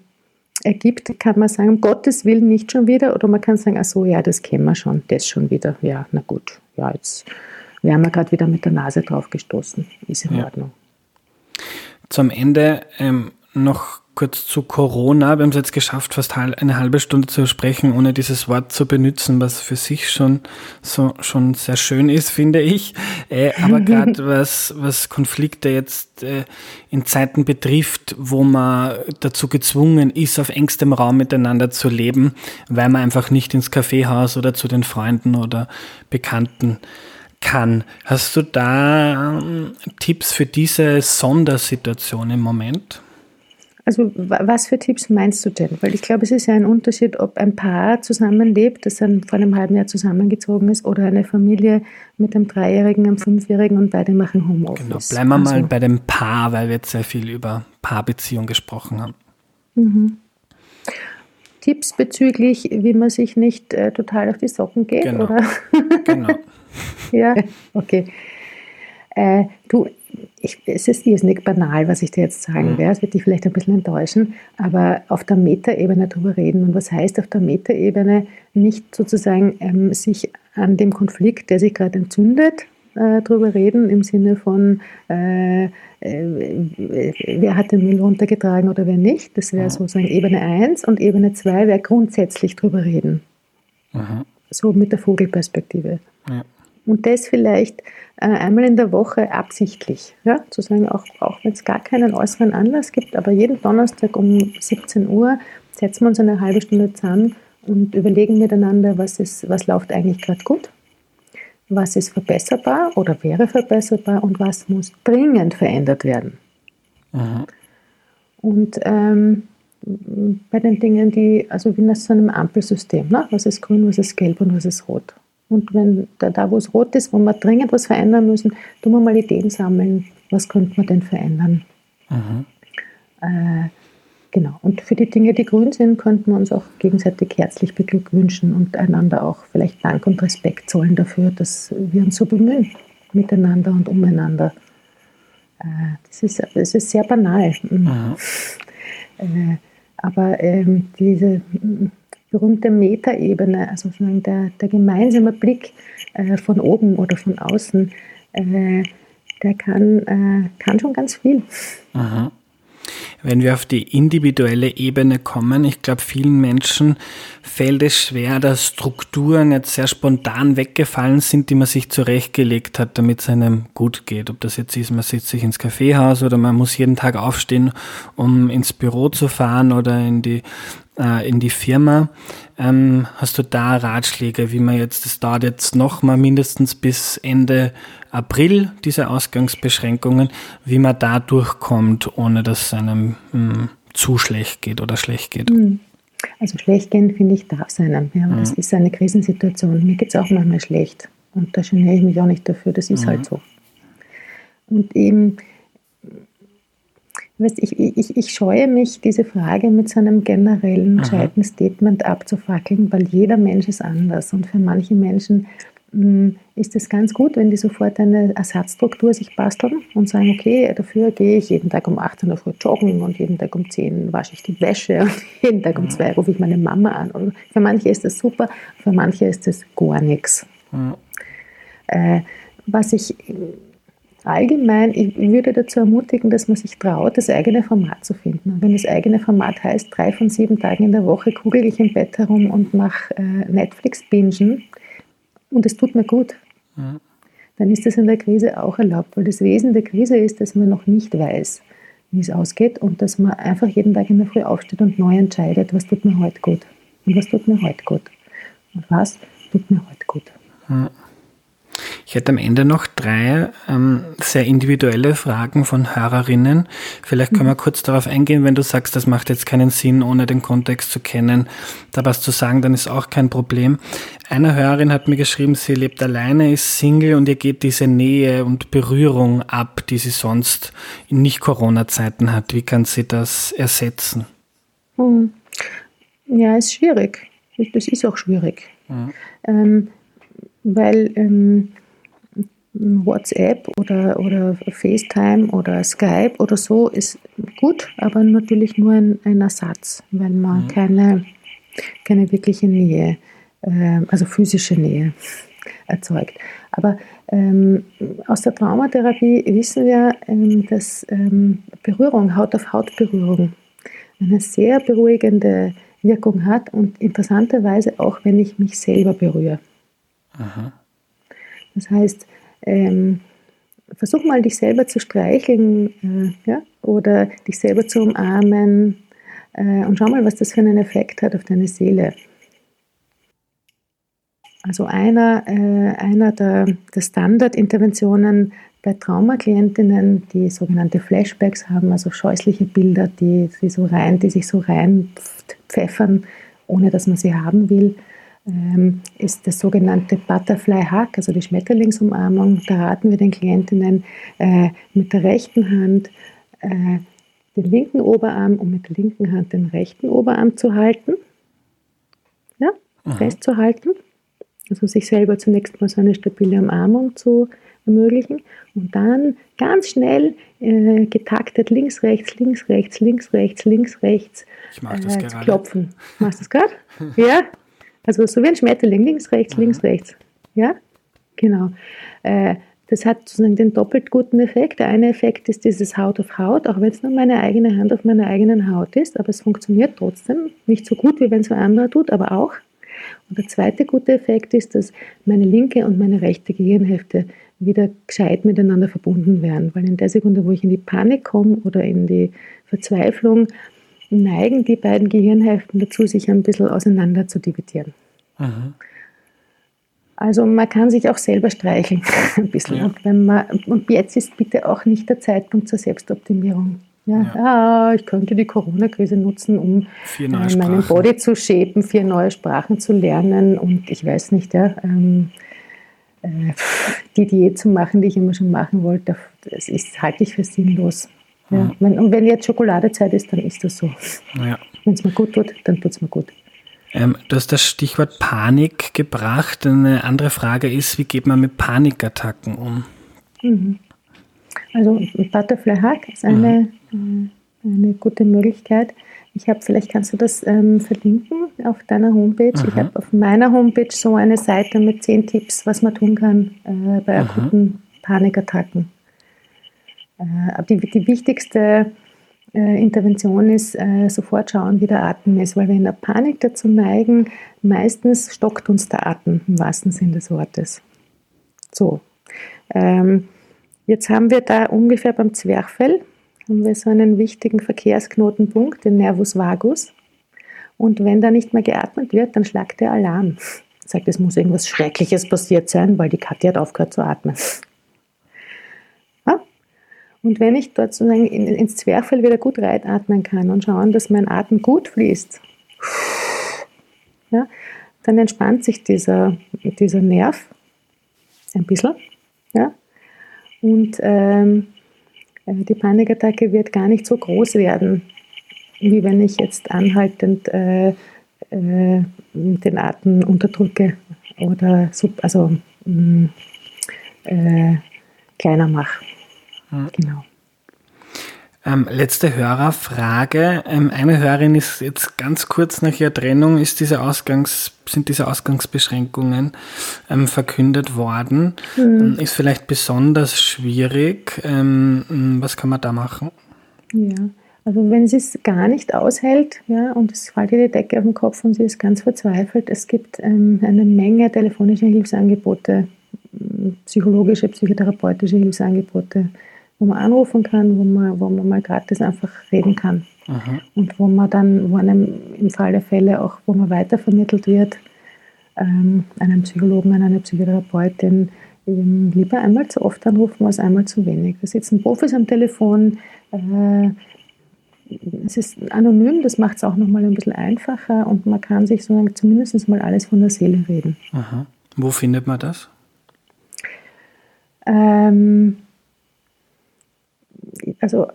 ergibt, kann man sagen, um Gottes Willen nicht schon wieder. Oder man kann sagen, ach so, ja, das kennen wir schon, das schon wieder. Ja, na gut, ja, jetzt wären wir gerade wieder mit der Nase drauf gestoßen. Ist in ja. Ordnung. Zum Ende ähm, noch kurz zu Corona. Wir haben es jetzt geschafft, fast eine halbe Stunde zu sprechen, ohne dieses Wort zu benutzen, was für sich schon so schon sehr schön ist, finde ich. Äh, aber (laughs) gerade was, was Konflikte jetzt äh, in Zeiten betrifft, wo man dazu gezwungen ist, auf engstem Raum miteinander zu leben, weil man einfach nicht ins Kaffeehaus oder zu den Freunden oder Bekannten kann. Hast du da ähm, Tipps für diese Sondersituation im Moment? Also was für Tipps meinst du denn? Weil ich glaube, es ist ja ein Unterschied, ob ein Paar zusammenlebt, das dann vor einem halben Jahr zusammengezogen ist, oder eine Familie mit einem Dreijährigen, einem Fünfjährigen und beide machen Homeoffice. Genau, bleiben wir also. mal bei dem Paar, weil wir jetzt sehr viel über Paarbeziehung gesprochen haben. Mhm. Tipps bezüglich, wie man sich nicht äh, total auf die Socken geht, genau. oder? genau. (laughs) ja, okay. Äh, du, ich, es ist irrsinnig banal, was ich dir jetzt sagen mhm. werde. Es wird dich vielleicht ein bisschen enttäuschen, aber auf der Metaebene darüber reden. Und was heißt auf der Metaebene nicht sozusagen ähm, sich an dem Konflikt, der sich gerade entzündet, äh, drüber reden, im Sinne von, äh, äh, wer hat den Müll runtergetragen oder wer nicht. Das wäre mhm. sozusagen Ebene 1 und Ebene 2 wäre grundsätzlich drüber reden. Mhm. So mit der Vogelperspektive. Ja. Und das vielleicht äh, einmal in der Woche absichtlich. Ja? Zu sagen, auch, auch wenn es gar keinen äußeren Anlass gibt, aber jeden Donnerstag um 17 Uhr setzen wir uns eine halbe Stunde zusammen und überlegen miteinander, was, ist, was läuft eigentlich gerade gut, was ist verbesserbar oder wäre verbesserbar und was muss dringend verändert werden. Aha. Und ähm, bei den Dingen, die, also wie nach so einem Ampelsystem, ne? was ist grün, was ist gelb und was ist rot. Und wenn da, da, wo es rot ist, wo wir dringend was verändern müssen, tun wir mal Ideen sammeln, was könnte man denn verändern. Mhm. Äh, genau. Und für die Dinge, die grün sind, könnten wir uns auch gegenseitig herzlich beglückwünschen und einander auch vielleicht Dank und Respekt zollen dafür, dass wir uns so bemühen, miteinander und umeinander. Äh, das, ist, das ist sehr banal. Mhm. Äh, aber ähm, diese berühmte Metaebene, also der, der gemeinsame Blick äh, von oben oder von außen, äh, der kann, äh, kann schon ganz viel. Aha. Wenn wir auf die individuelle Ebene kommen, ich glaube, vielen Menschen fällt es schwer, dass Strukturen jetzt sehr spontan weggefallen sind, die man sich zurechtgelegt hat, damit es einem gut geht. Ob das jetzt ist, man sitzt sich ins Kaffeehaus oder man muss jeden Tag aufstehen, um ins Büro zu fahren oder in die äh, in die Firma. Ähm, hast du da Ratschläge, wie man jetzt, das dauert jetzt noch mal mindestens bis Ende April, diese Ausgangsbeschränkungen, wie man da durchkommt, ohne dass es einem mh, hm, zu schlecht geht oder schlecht geht? Hm. Also schlecht gehen, finde ich, darf es einem. Ja, mhm. Es ist eine Krisensituation. Mir geht es auch manchmal schlecht. Und da geniere ich mich auch nicht dafür. Das ist mhm. halt so. Und eben, Weißt, ich, ich, ich scheue mich, diese Frage mit so einem generellen, gescheiten Statement abzufackeln, weil jeder Mensch ist anders. Und für manche Menschen mh, hm, ist es ganz gut, wenn die sofort eine Ersatzstruktur sich basteln und sagen, okay, dafür gehe ich jeden Tag um 8 Uhr früh joggen und jeden Tag um 10 wasche ich die Wäsche und (laughs) jeden Tag um 2 rufe ich meine Mama an. Und für manche ist das super, für manche ist das gar nichts. Mhm. Äh, was ich allgemein, ich würde dazu ermutigen, dass man sich traut, das eigene Format zu finden. Und wenn das eigene Format heißt, drei von sieben Tagen in der Woche kugel ich im Bett herum und mache äh, Netflix-Bingen und es tut mir gut, mhm. dann ist das in der Krise auch erlaubt, weil das Wesen der Krise ist, dass man noch nicht weiß, wie es ausgeht und dass man einfach jeden Tag in der Früh aufsteht und neu entscheidet, was tut mir heute gut und was tut mir heute gut und was tut mir heute gut. Mhm. Ich hätte am Ende noch drei ähm, sehr individuelle Fragen von Hörerinnen. Vielleicht können wir kurz darauf eingehen, wenn du sagst, das macht jetzt keinen Sinn, ohne den Kontext zu kennen, da was zu sagen, dann ist auch kein Problem. Eine Hörerin hat mir geschrieben, sie lebt alleine, ist Single und ihr geht diese Nähe und Berührung ab, die sie sonst in Nicht-Corona-Zeiten hat. Wie kann sie das ersetzen? Hm. Ja, ist schwierig. Das ist auch schwierig. Mhm. Ähm, weil ähm, WhatsApp oder, oder FaceTime oder Skype oder so ist gut, aber natürlich nur ein, ein Ersatz, weil man mhm. keine, keine wirkliche Nähe, äh, also physische Nähe erzeugt. Aber ähm, aus der Traumatherapie wissen wir, ähm, dass ähm, Berührung, Haut-auf-Haut-Berührung, eine sehr beruhigende Wirkung hat und interessanterweise auch, wenn ich mich selber berühre. Aha. Das heißt, ähm, versuch mal dich selber zu streicheln äh, ja? oder dich selber zu umarmen äh, und schau mal, was das für einen Effekt hat auf deine Seele. Also einer, äh, einer der, der Standardinterventionen bei Traumaklientinnen, die sogenannte Flashbacks haben, also scheußliche Bilder, die, die, so rein, die sich so reinpfeffern, ohne dass man sie haben will, ist das sogenannte Butterfly Hack, also die Schmetterlingsumarmung. Da raten wir den Klientinnen äh, mit der rechten Hand äh, den linken Oberarm und mit der linken Hand den rechten Oberarm zu halten, ja, festzuhalten also sich selber zunächst mal so eine stabile Umarmung zu ermöglichen und dann ganz schnell äh, getaktet links, rechts, links, rechts, links, rechts, links, rechts äh, zu klopfen. Machst du das gerade? (laughs) ja? Also so wie ein Schmetterling, links, rechts, links, rechts. Ja? Genau. Äh, das hat sozusagen den doppelt guten Effekt. Der eine Effekt ist dieses Haut auf Haut, auch wenn es nur meine eigene Hand auf meiner eigenen Haut ist, aber es funktioniert trotzdem. Nicht so gut, wie wenn es ein anderer tut, aber auch. Und der zweite gute Effekt ist, dass meine linke und meine rechte Gehirnhälfte wieder gescheit miteinander verbunden werden. Weil in der Sekunde, wo ich in die Panik komme oder in die Verzweiflung, neigen die beiden Gehirnhälften dazu, sich ein bisschen auseinander zu dividieren. Mhm. Also man kann sich auch selber streicheln (laughs) ein bisschen. Ja. Und, wenn man, und jetzt ist bitte auch nicht der Zeitpunkt zur Selbstoptimierung. Ja, ja. Ah, ich könnte die Corona-Krise nutzen, um äh, meinen Body zu shapen, vier neue Sprachen zu lernen und ich weiß nicht, ja, ähm, äh, die Diät zu machen, die ich immer schon machen wollte, das ist, halte ich für sinnlos. Ja. Wenn, und wenn jetzt Schokoladezeit ist, dann ist das so. Ja. Wenn es mir gut tut, dann tut es mir gut. Ähm, du hast das Stichwort Panik gebracht. Eine andere Frage ist, wie geht man mit Panikattacken um? Mhm. Also Butterfly Hack ist eine, mhm. eine gute Möglichkeit. Ich habe, vielleicht kannst du das ähm, verlinken auf deiner Homepage. Mhm. Ich habe auf meiner Homepage so eine Seite mit zehn Tipps, was man tun kann äh, bei mhm. akuten Panikattacken. Äh, die, die wichtigste äh, Intervention ist, äh, sofort schauen, wie der Atem ist, weil wir in der Panik dazu neigen, meistens stockt uns der Atem im wahrsten Sinn des Wortes. So. Ähm, Jetzt haben wir da ungefähr beim Zwerchfell haben wir so einen wichtigen Verkehrsknotenpunkt, den Nervus vagus. Und wenn da nicht mehr geatmet wird, dann schlagt der Alarm. (laughs) Sagt, es muss irgendwas Schreckliches passiert sein, weil die Katja hat aufgehört zu atmen. Und wenn ich dort sozusagen ins Zwerchfell wieder gut reinatmen kann und schauen, dass mein Atem gut fließt, ja, dann entspannt sich dieser, dieser Nerv ein bisschen. Ja, und ähm, äh, die Panikattacke wird gar nicht so groß werden, wie wenn ich jetzt anhaltend äh, äh, den Atem unterdrücke oder sub, also mh, mm, äh, kleiner mache. Mhm. Genau. Ähm, letzte Hörerfrage. Ähm, eine Hörerin ist jetzt ganz kurz nach ihrer Trennung, ist diese Ausgangs, sind diese Ausgangsbeschränkungen ähm, verkündet worden. Mhm. Ist vielleicht besonders schwierig. Ähm, was kann man da machen? Ja, also wenn sie es gar nicht aushält ja, und es fällt ihr die Decke auf den Kopf und sie ist ganz verzweifelt, es gibt ähm, eine Menge telefonischer Hilfsangebote, psychologische, psychotherapeutische Hilfsangebote wo man anrufen kann, wo man, wo man mal gratis einfach reden kann. Aha. Und wo man dann, wo einem im Fall der Fälle auch, wo man weitervermittelt wird, ähm, einen Psychologen, an eine Psychotherapeutin, eben lieber einmal zu oft anrufen als einmal zu wenig. Da sitzen Profis am Telefon, äh, es ist anonym, das macht es auch nochmal ein bisschen einfacher und man kann sich so zumindest mal alles von der Seele reden. Aha. Wo findet man das? Ähm, also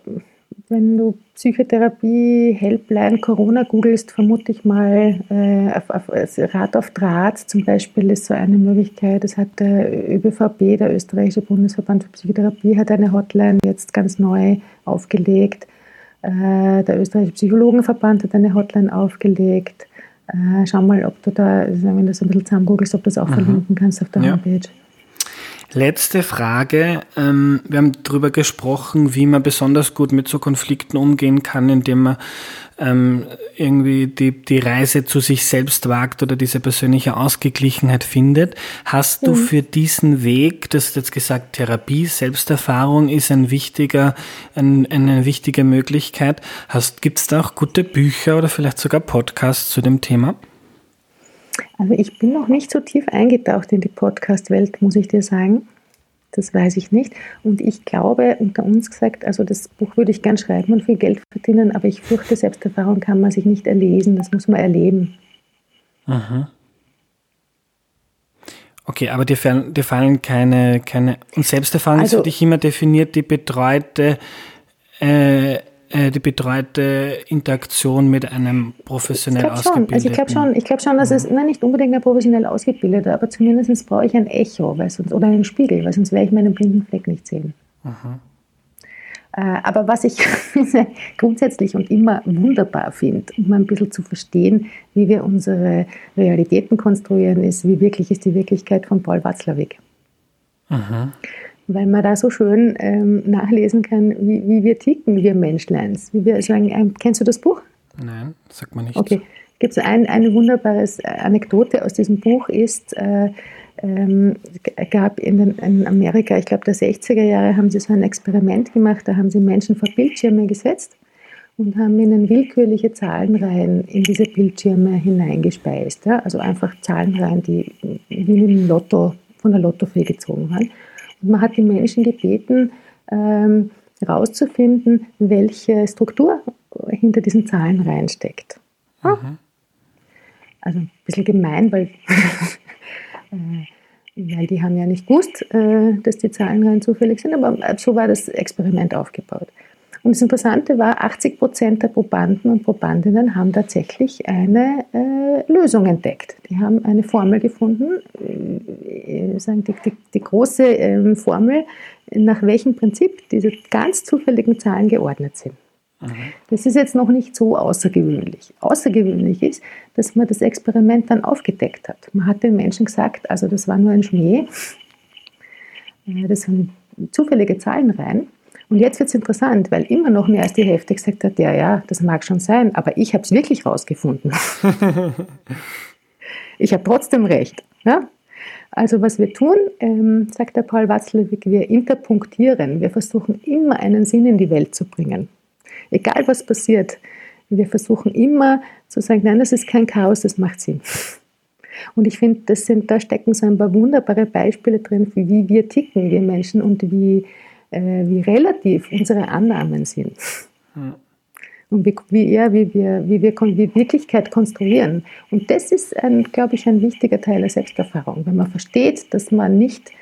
wenn du Psychotherapie, Helpline, Corona googelst, vermute ich mal, äh, auf, auf, Rat auf Draht zum Beispiel ist so eine Möglichkeit. Das hat der ÖBVB, der österreichische Bundesverband für Psychotherapie, hat eine Hotline jetzt ganz neu aufgelegt. Äh, der österreichische Psychologenverband hat eine Hotline aufgelegt. Äh, schau mal, ob du da, wenn du so ein bisschen zusammen googelst, ob du das auch mhm. verlinken kannst auf der ja. Homepage. Letzte Frage. Ähm, wir haben darüber gesprochen, wie man besonders gut mit so Konflikten umgehen kann, indem man ähm, irgendwie die, die Reise zu sich selbst wagt oder diese persönliche Ausgeglichenheit findet. Hast du mhm. für diesen Weg, das jetzt gesagt, Therapie, Selbsterfahrung ist ein wichtiger, ein, eine wichtige Möglichkeit. Gibt es da auch gute Bücher oder vielleicht sogar Podcasts zu dem Thema? Also ich bin noch nicht so tief eingetaucht in die Podcast-Welt, muss ich dir sagen. Das weiß ich nicht. Und ich glaube, unter uns gesagt, also das Buch würde ich gern schreiben und viel Geld verdienen, aber ich fürchte, Selbsterfahrung kann man sich nicht erlesen, das muss man erleben. Aha. Okay, aber dir, fallen, dir fallen keine, keine. Und Selbsterfahrung also, ist für dich immer definiert die betreute äh, äh, die betreute Interaktion mit einem professionell ich ausgebildeten. Also ich glaube schon, ich glaube schon, dass es nein, nicht unbedingt ein professionell ausgebildeter, aber zumindest brauche ich ein Echo, weil sonst, oder einen Spiegel, weil sonst werde ich meinen blinden Fleck nicht sehen. Aha. Äh, aber was ich (laughs) grundsätzlich und immer wunderbar finde, um ein bisschen zu verstehen, wie wir unsere Realitäten konstruieren, ist, wie wirklich ist die Wirklichkeit von Paul Watzlawick. Aha weil man da so schön ähm, nachlesen kann, wie, wie wir ticken, wir Menschleins. Wie wir sagen, ähm, kennst du das Buch? Nein, sagt man nicht. Okay. Gibt es ein, eine wunderbare Anekdote aus diesem Buch ist, äh, ähm, gab in, den, in, Amerika, ich glaube der 60er Jahre, haben sie so ein Experiment gemacht, da haben sie Menschen vor Bildschirme gesetzt und haben ihnen willkürliche Zahlenreihen in diese Bildschirme hineingespeist. Ja? Also einfach Zahlenreihen, die wie dem Lotto, von der Lottofee gezogen waren. Man hat die Menschen gebeten, ähm, herauszufinden, welche Struktur hinter diesen Zahlen reinsteckt. Mhm. Also ein bisschen gemein, weil, (laughs) äh, weil die haben ja nicht gewusst, äh, dass die Zahlen rein zufällig sind, aber so war das Experiment aufgebaut. Und das Interessante war, 80 Prozent der Probanden und Probandinnen haben tatsächlich eine äh, Lösung entdeckt. Die haben eine Formel gefunden, äh, sagen die, die, die große äh, Formel, nach welchem Prinzip diese ganz zufälligen Zahlen geordnet sind. Mhm. Das ist jetzt noch nicht so außergewöhnlich. Außergewöhnlich ist, dass man das Experiment dann aufgedeckt hat. Man hat den Menschen gesagt, also das war nur ein Schnee, äh, das sind zufällige Zahlen rein und jetzt wird es interessant, weil immer noch mehr als die Hälfte gesagt hat, ja, ja, das mag schon sein, aber ich habe es wirklich rausgefunden. (laughs) ich habe trotzdem recht. Ja? Also was wir tun, ähm, sagt der Paul Watzlawick, wir interpunktieren. Wir versuchen immer einen Sinn in die Welt zu bringen. Egal was passiert, wir versuchen immer zu sagen, nein, das ist kein Chaos, das macht Sinn. Und ich finde, da stecken so ein paar wunderbare Beispiele drin, wie wir ticken, wir Menschen, und wie, wie relativ unsere Annahmen sind. Hm. Und wie, wie, ja, wie, wir, wie wir wie Wirklichkeit konstruieren. Und das ist, glaube ich, ein wichtiger Teil der Selbsterfahrung. Wenn man versteht, dass man nicht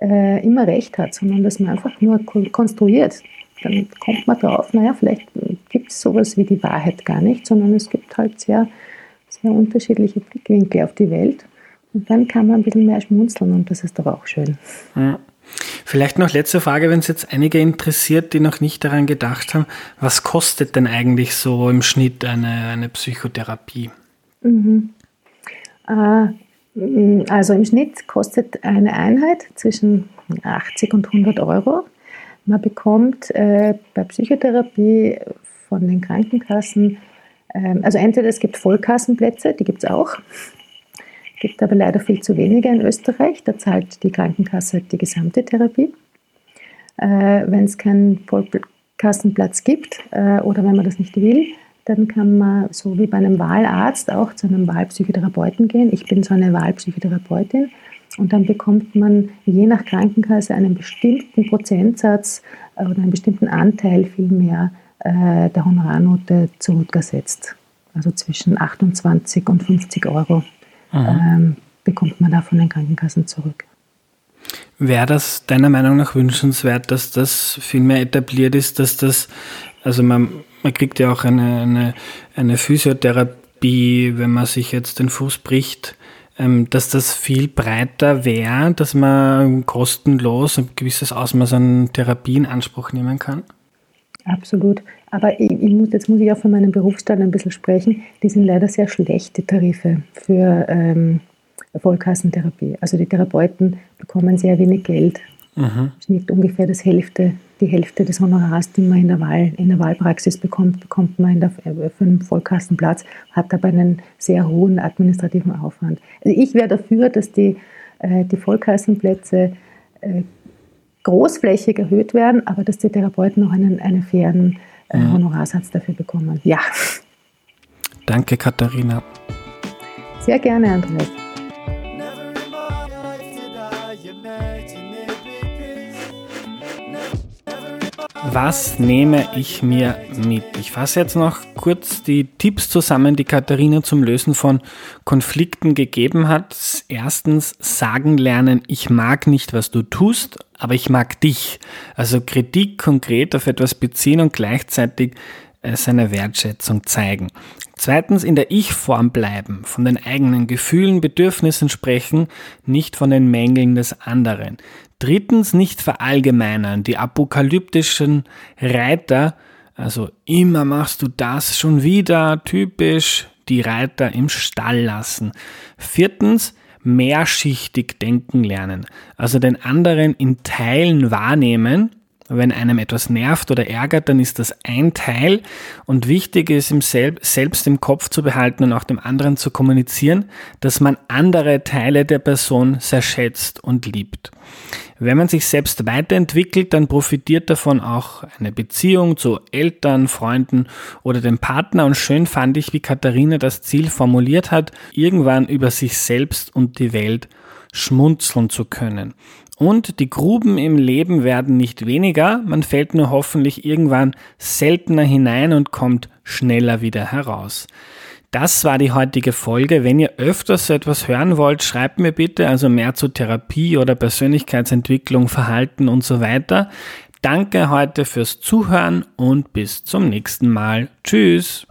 äh, immer recht hat, sondern dass man einfach nur konstruiert, dann kommt man drauf, naja, vielleicht gibt es sowas wie die Wahrheit gar nicht, sondern es gibt halt sehr, sehr unterschiedliche Blickwinkel auf die Welt. Und dann kann man ein bisschen mehr schmunzeln und das ist doch auch schön. Ja. Vielleicht noch letzte Frage, wenn es jetzt einige interessiert, die noch nicht daran gedacht haben, was kostet denn eigentlich so im Schnitt eine, eine Psychotherapie? Mhm. Äh, also im Schnitt kostet eine Einheit zwischen 80 und 100 Euro. Man bekommt äh, bei Psychotherapie von den Krankenkassen, äh, also entweder es gibt Vollkassenplätze, die gibt es auch, gibt aber leider viel zu wenige in Österreich. Da zahlt die Krankenkasse die gesamte Therapie. Äh, wenn es keinen Vollkassenplatz gibt äh, oder wenn man das nicht will, dann kann man so wie bei einem Wahlarzt auch zu einem Wahlpsychotherapeuten gehen. Ich bin so eine Wahlpsychotherapeutin. Und dann bekommt man je nach Krankenkasse einen bestimmten Prozentsatz äh, oder einen bestimmten Anteil vielmehr äh, der Honorarnote zurückersetzt. Also zwischen 28 und 50 Euro ähm, bekommt man da von den Krankenkassen zurück. Wäre das deiner Meinung nach wünschenswert, dass das viel mehr etabliert ist, dass das Also man, man kriegt ja auch eine, eine, eine Physiotherapie, wenn man sich jetzt den Fuß bricht, ähm, dass das viel breiter wäre, dass man kostenlos ein gewisses Ausmaß an Therapie in Anspruch nehmen kann? Absolut. Aber ich, ich muss, jetzt muss ich auch von meinem Berufsstand ein bisschen sprechen. Die sind leider sehr schlechte Tarife für ähm, Vollkassentherapie. Also die Therapeuten bekommen sehr wenig Geld. Mhm. Nicht ungefähr das Hälfte, die Hälfte des Honorars, die man in der, Wahl, in der Wahlpraxis bekommt, bekommt man in der, für einen Vollkassenplatz, hat aber einen sehr hohen administrativen Aufwand. Also ich wäre dafür, dass die, äh, die Vollkassenplätze äh, großflächig erhöht werden, aber dass die Therapeuten noch einen, einen fairen äh. Honorarsatz dafür bekommen. Ja. Danke, Katharina. Sehr gerne, Andreas. Was nehme ich mir mit? Ich fasse jetzt noch kurz die Tipps zusammen, die Katharina zum Lösen von Konflikten gegeben hat. Erstens, sagen lernen, ich mag nicht, was du tust, aber ich mag dich. Also Kritik konkret auf etwas beziehen und gleichzeitig äh, seine Wertschätzung zeigen. Zweitens in der Ich-Form bleiben, von den eigenen Gefühlen, Bedürfnissen sprechen, nicht von den Mängeln des anderen. Drittens nicht verallgemeinern, die apokalyptischen Reiter, also immer machst du das schon wieder, typisch, die Reiter im Stall lassen. Viertens mehrschichtig denken lernen, also den anderen in Teilen wahrnehmen wenn einem etwas nervt oder ärgert, dann ist das ein Teil und wichtig ist, im Sel selbst im Kopf zu behalten und auch dem anderen zu kommunizieren, dass man andere Teile der Person sehr schätzt und liebt. Wenn man sich selbst weiterentwickelt, dann profitiert davon auch eine Beziehung zu Eltern, Freunden oder dem Partner. Und schön fand ich, wie Katharina das Ziel formuliert hat, irgendwann über sich selbst und die Welt schmunzeln zu können. Und die Gruben im Leben werden nicht weniger, man fällt nur hoffentlich irgendwann seltener hinein und kommt schneller wieder heraus. Das war die heutige Folge. Wenn ihr öfters so etwas hören wollt, schreibt mir bitte also mehr zu Therapie oder Persönlichkeitsentwicklung, Verhalten und so weiter. Danke heute fürs Zuhören und bis zum nächsten Mal. Tschüss.